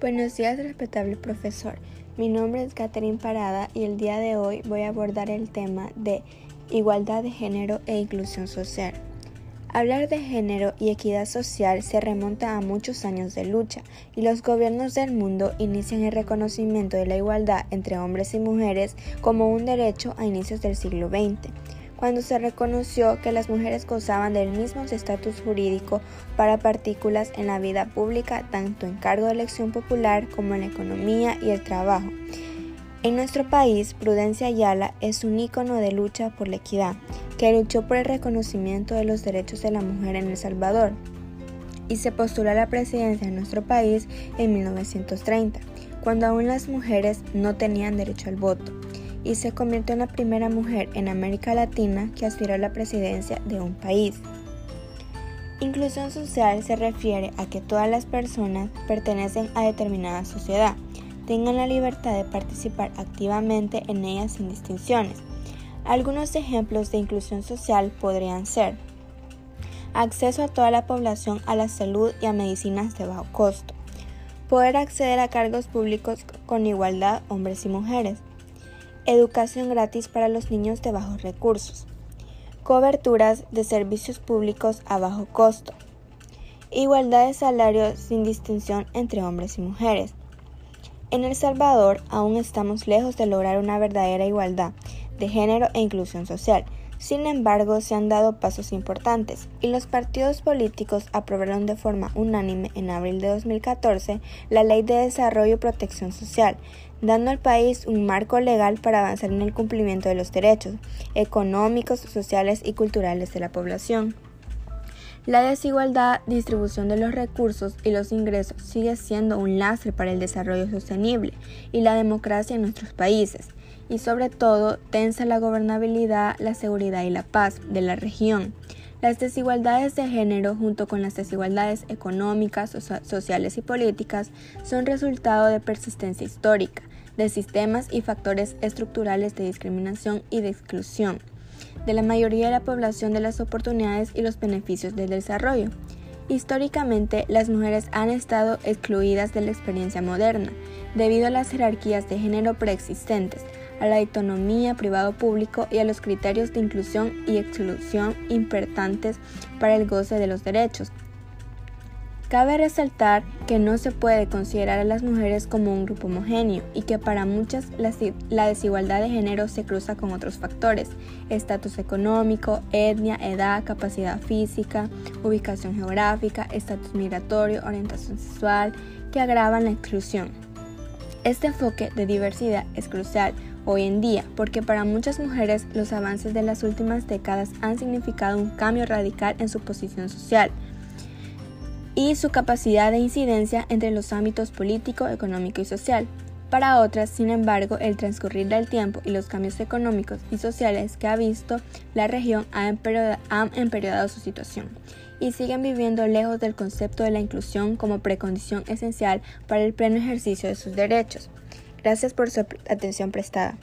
Buenos días, respetable profesor. Mi nombre es Catherine Parada y el día de hoy voy a abordar el tema de igualdad de género e inclusión social. Hablar de género y equidad social se remonta a muchos años de lucha y los gobiernos del mundo inician el reconocimiento de la igualdad entre hombres y mujeres como un derecho a inicios del siglo XX cuando se reconoció que las mujeres gozaban del mismo estatus jurídico para partículas en la vida pública, tanto en cargo de elección popular como en la economía y el trabajo. En nuestro país, Prudencia Ayala es un ícono de lucha por la equidad, que luchó por el reconocimiento de los derechos de la mujer en El Salvador y se postuló a la presidencia de nuestro país en 1930, cuando aún las mujeres no tenían derecho al voto y se convirtió en la primera mujer en América Latina que aspiró a la presidencia de un país. Inclusión social se refiere a que todas las personas pertenecen a determinada sociedad, tengan la libertad de participar activamente en ella sin distinciones. Algunos ejemplos de inclusión social podrían ser acceso a toda la población a la salud y a medicinas de bajo costo, poder acceder a cargos públicos con igualdad hombres y mujeres, educación gratis para los niños de bajos recursos, coberturas de servicios públicos a bajo costo, igualdad de salario sin distinción entre hombres y mujeres. En El Salvador aún estamos lejos de lograr una verdadera igualdad de género e inclusión social. Sin embargo, se han dado pasos importantes y los partidos políticos aprobaron de forma unánime en abril de 2014 la Ley de Desarrollo y Protección Social, dando al país un marco legal para avanzar en el cumplimiento de los derechos económicos, sociales y culturales de la población. La desigualdad, distribución de los recursos y los ingresos sigue siendo un lastre para el desarrollo sostenible y la democracia en nuestros países y sobre todo tensa la gobernabilidad, la seguridad y la paz de la región. Las desigualdades de género, junto con las desigualdades económicas, sociales y políticas, son resultado de persistencia histórica, de sistemas y factores estructurales de discriminación y de exclusión, de la mayoría de la población de las oportunidades y los beneficios del desarrollo. Históricamente, las mujeres han estado excluidas de la experiencia moderna, debido a las jerarquías de género preexistentes, a la autonomía privado-público y a los criterios de inclusión y exclusión importantes para el goce de los derechos. Cabe resaltar que no se puede considerar a las mujeres como un grupo homogéneo y que para muchas la desigualdad de género se cruza con otros factores, estatus económico, etnia, edad, capacidad física, ubicación geográfica, estatus migratorio, orientación sexual, que agravan la exclusión. Este enfoque de diversidad es crucial hoy en día, porque para muchas mujeres los avances de las últimas décadas han significado un cambio radical en su posición social y su capacidad de incidencia entre los ámbitos político, económico y social. Para otras, sin embargo, el transcurrir del tiempo y los cambios económicos y sociales que ha visto la región han empeorado su situación y siguen viviendo lejos del concepto de la inclusión como precondición esencial para el pleno ejercicio de sus derechos. Gracias por su atención prestada.